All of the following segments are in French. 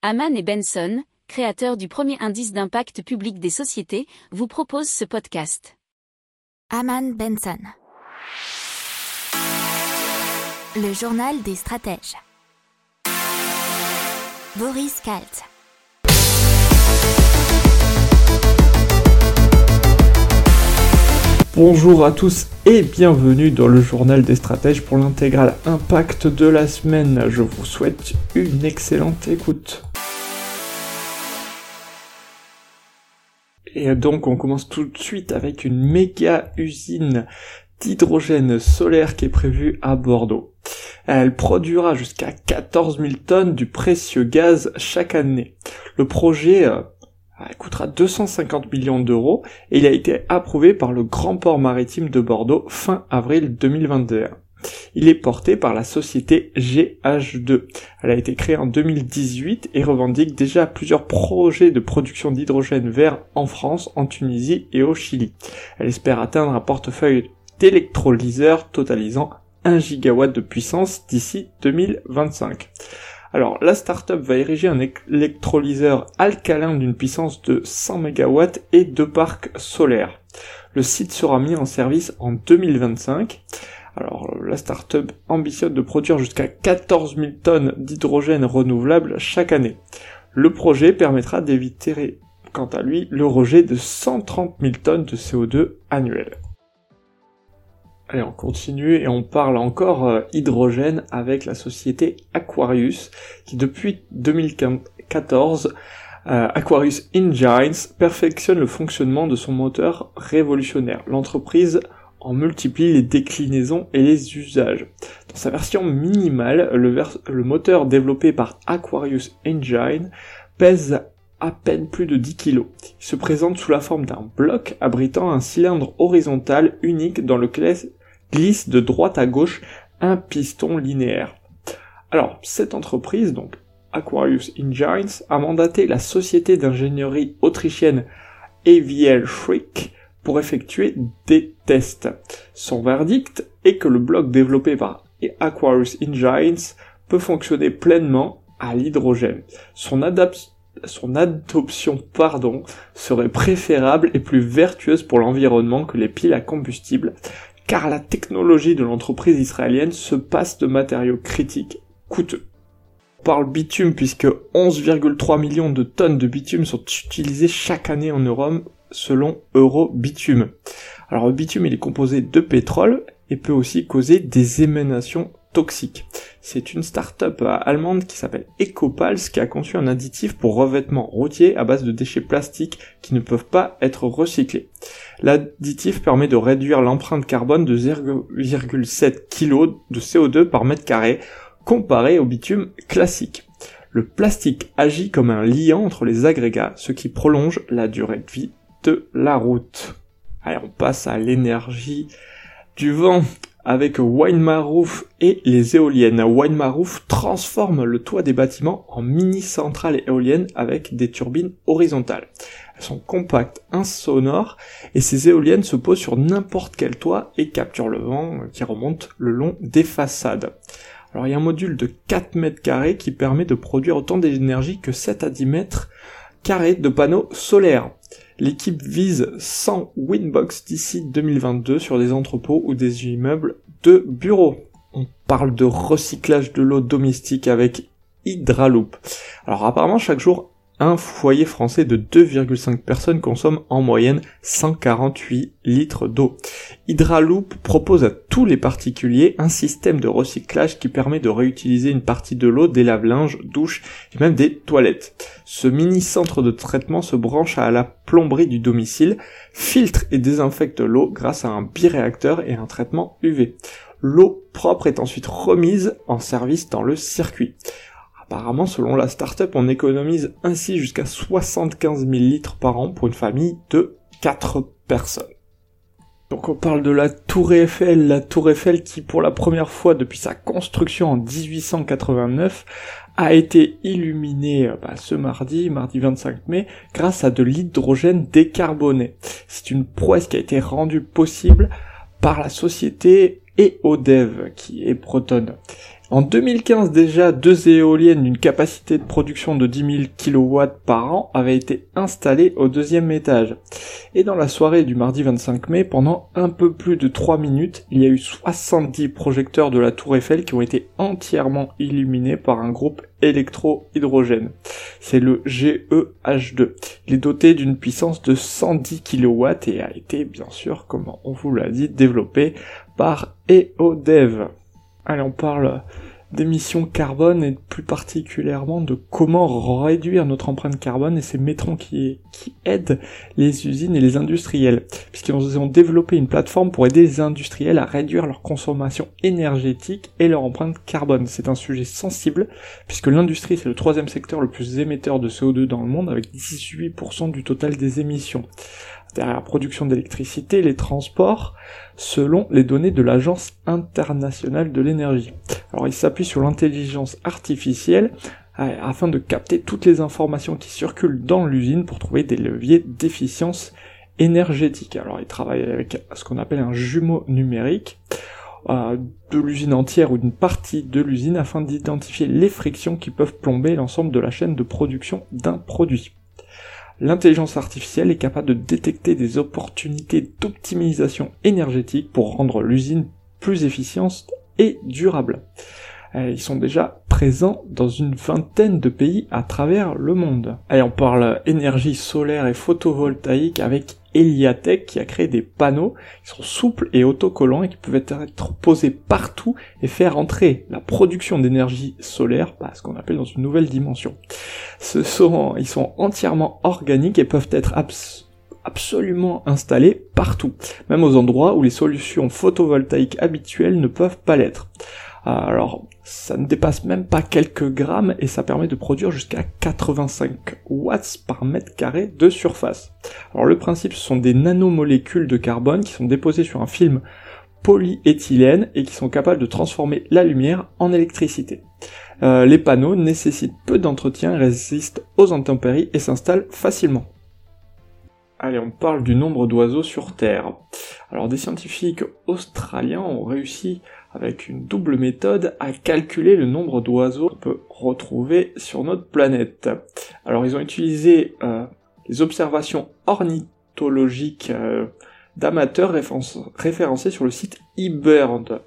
Haman et Benson, créateurs du premier indice d'impact public des sociétés, vous proposent ce podcast. Haman Benson. Le journal des stratèges. Boris Kalt. Bonjour à tous et bienvenue dans le journal des stratèges pour l'intégrale impact de la semaine. Je vous souhaite une excellente écoute. Et donc on commence tout de suite avec une méga usine d'hydrogène solaire qui est prévue à Bordeaux. Elle produira jusqu'à 14 000 tonnes du précieux gaz chaque année. Le projet euh, coûtera 250 millions d'euros et il a été approuvé par le Grand Port Maritime de Bordeaux fin avril 2021. Il est porté par la société GH2. Elle a été créée en 2018 et revendique déjà plusieurs projets de production d'hydrogène vert en France, en Tunisie et au Chili. Elle espère atteindre un portefeuille d'électrolyseurs totalisant 1 gigawatt de puissance d'ici 2025. Alors, la startup va ériger un électrolyseur alcalin d'une puissance de 100 MW et deux parcs solaires. Le site sera mis en service en 2025. Alors, la startup ambitionne de produire jusqu'à 14 000 tonnes d'hydrogène renouvelable chaque année. Le projet permettra d'éviter, quant à lui, le rejet de 130 000 tonnes de CO2 annuel. Allez, on continue et on parle encore euh, hydrogène avec la société Aquarius qui depuis 2014 euh, Aquarius Engines perfectionne le fonctionnement de son moteur révolutionnaire. L'entreprise en multiplie les déclinaisons et les usages. Dans sa version minimale, le, moteur développé par Aquarius Engine pèse à peine plus de 10 kg. Il se présente sous la forme d'un bloc abritant un cylindre horizontal unique dans lequel glisse de droite à gauche un piston linéaire. Alors, cette entreprise, donc Aquarius Engines, a mandaté la société d'ingénierie autrichienne AVL pour effectuer des tests. Son verdict est que le bloc développé par Aquarius Engines peut fonctionner pleinement à l'hydrogène. Son, son adoption pardon, serait préférable et plus vertueuse pour l'environnement que les piles à combustible, car la technologie de l'entreprise israélienne se passe de matériaux critiques coûteux. On parle bitume puisque 11,3 millions de tonnes de bitume sont utilisées chaque année en Europe selon Eurobitume. Alors le bitume il est composé de pétrole et peut aussi causer des émanations toxiques. C'est une start-up allemande qui s'appelle Ecopals qui a conçu un additif pour revêtement routier à base de déchets plastiques qui ne peuvent pas être recyclés. L'additif permet de réduire l'empreinte carbone de 0,7 kg de CO2 par mètre carré comparé au bitume classique. Le plastique agit comme un liant entre les agrégats, ce qui prolonge la durée de vie de la route. Allez, on passe à l'énergie du vent avec Wine et les éoliennes. Wine transforme le toit des bâtiments en mini centrales éoliennes avec des turbines horizontales. Elles sont compactes, insonores, et ces éoliennes se posent sur n'importe quel toit et capturent le vent qui remonte le long des façades. Alors il y a un module de 4 mètres carrés qui permet de produire autant d'énergie que 7 à 10 mètres carrés de panneaux solaires. L'équipe vise 100 Winbox d'ici 2022 sur des entrepôts ou des immeubles de bureaux. On parle de recyclage de l'eau domestique avec Hydraloop. Alors apparemment chaque jour un foyer français de 2,5 personnes consomme en moyenne 148 litres d'eau. Hydraloop propose à tous les particuliers un système de recyclage qui permet de réutiliser une partie de l'eau des lave-linges, douches et même des toilettes. Ce mini centre de traitement se branche à la plomberie du domicile, filtre et désinfecte l'eau grâce à un biréacteur et un traitement UV. L'eau propre est ensuite remise en service dans le circuit. Apparemment, selon la startup, on économise ainsi jusqu'à 75 000 litres par an pour une famille de 4 personnes. Donc on parle de la Tour Eiffel, la Tour Eiffel qui pour la première fois depuis sa construction en 1889 a été illuminée euh, bah, ce mardi, mardi 25 mai, grâce à de l'hydrogène décarboné. C'est une prouesse qui a été rendue possible par la société EODEV, qui est bretonne. En 2015 déjà, deux éoliennes d'une capacité de production de 10 000 kW par an avaient été installées au deuxième étage. Et dans la soirée du mardi 25 mai, pendant un peu plus de 3 minutes, il y a eu 70 projecteurs de la tour Eiffel qui ont été entièrement illuminés par un groupe électro-hydrogène. C'est le GEH2. Il est doté d'une puissance de 110 kW et a été, bien sûr, comme on vous l'a dit, développé par EODEV. Allez, on parle d'émissions carbone et plus particulièrement de comment réduire notre empreinte carbone et ces métrons qui, qui aident les usines et les industriels puisqu'ils ont développé une plateforme pour aider les industriels à réduire leur consommation énergétique et leur empreinte carbone. C'est un sujet sensible puisque l'industrie c'est le troisième secteur le plus émetteur de CO2 dans le monde avec 18% du total des émissions derrière la production d'électricité, les transports, selon les données de l'Agence internationale de l'énergie. Alors il s'appuie sur l'intelligence artificielle euh, afin de capter toutes les informations qui circulent dans l'usine pour trouver des leviers d'efficience énergétique. Alors il travaille avec ce qu'on appelle un jumeau numérique euh, de l'usine entière ou d'une partie de l'usine afin d'identifier les frictions qui peuvent plomber l'ensemble de la chaîne de production d'un produit l'intelligence artificielle est capable de détecter des opportunités d'optimisation énergétique pour rendre l'usine plus efficiente et durable. Euh, ils sont déjà présents dans une vingtaine de pays à travers le monde. On parle énergie solaire et photovoltaïque avec Eliatech qui a créé des panneaux qui sont souples et autocollants et qui peuvent être posés partout et faire entrer la production d'énergie solaire, bah, ce qu'on appelle dans une nouvelle dimension. Ce sont, ils sont entièrement organiques et peuvent être absolument installés partout, même aux endroits où les solutions photovoltaïques habituelles ne peuvent pas l'être. Alors, ça ne dépasse même pas quelques grammes et ça permet de produire jusqu'à 85 watts par mètre carré de surface. Alors le principe, ce sont des nanomolécules de carbone qui sont déposées sur un film polyéthylène et qui sont capables de transformer la lumière en électricité. Euh, les panneaux nécessitent peu d'entretien, résistent aux intempéries et s'installent facilement. Allez, on parle du nombre d'oiseaux sur Terre. Alors des scientifiques australiens ont réussi avec une double méthode à calculer le nombre d'oiseaux qu'on peut retrouver sur notre planète. Alors ils ont utilisé euh, les observations ornithologiques euh, d'amateurs référencés sur le site eBird.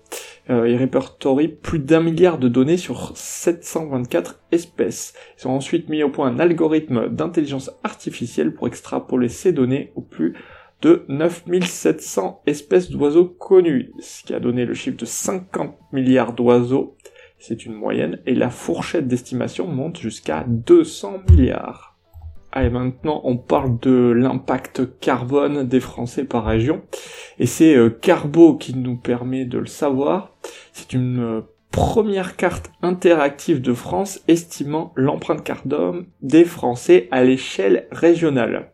Euh, ils répertorient plus d'un milliard de données sur 724 espèces. Ils ont ensuite mis au point un algorithme d'intelligence artificielle pour extrapoler ces données au plus de 9700 espèces d'oiseaux connues, ce qui a donné le chiffre de 50 milliards d'oiseaux. C'est une moyenne, et la fourchette d'estimation monte jusqu'à 200 milliards. Allez, maintenant on parle de l'impact carbone des Français par région. Et c'est euh, Carbo qui nous permet de le savoir. C'est une euh, première carte interactive de France estimant l'empreinte carbone des Français à l'échelle régionale.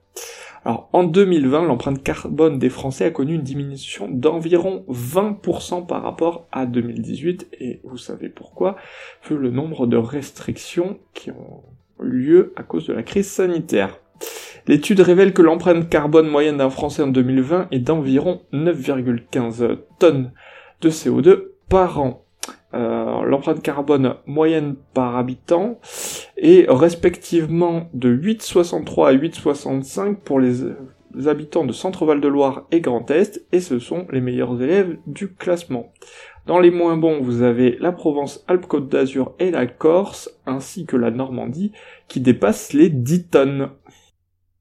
Alors en 2020, l'empreinte carbone des Français a connu une diminution d'environ 20% par rapport à 2018, et vous savez pourquoi, vu le nombre de restrictions qui ont eu lieu à cause de la crise sanitaire. L'étude révèle que l'empreinte carbone moyenne d'un Français en 2020 est d'environ 9,15 tonnes de CO2 par an. Euh, l'empreinte carbone moyenne par habitant est respectivement de 8,63 à 8,65 pour les, habitants de Centre-Val de Loire et Grand Est, et ce sont les meilleurs élèves du classement. Dans les moins bons, vous avez la Provence, Alpes-Côte d'Azur et la Corse, ainsi que la Normandie, qui dépassent les 10 tonnes.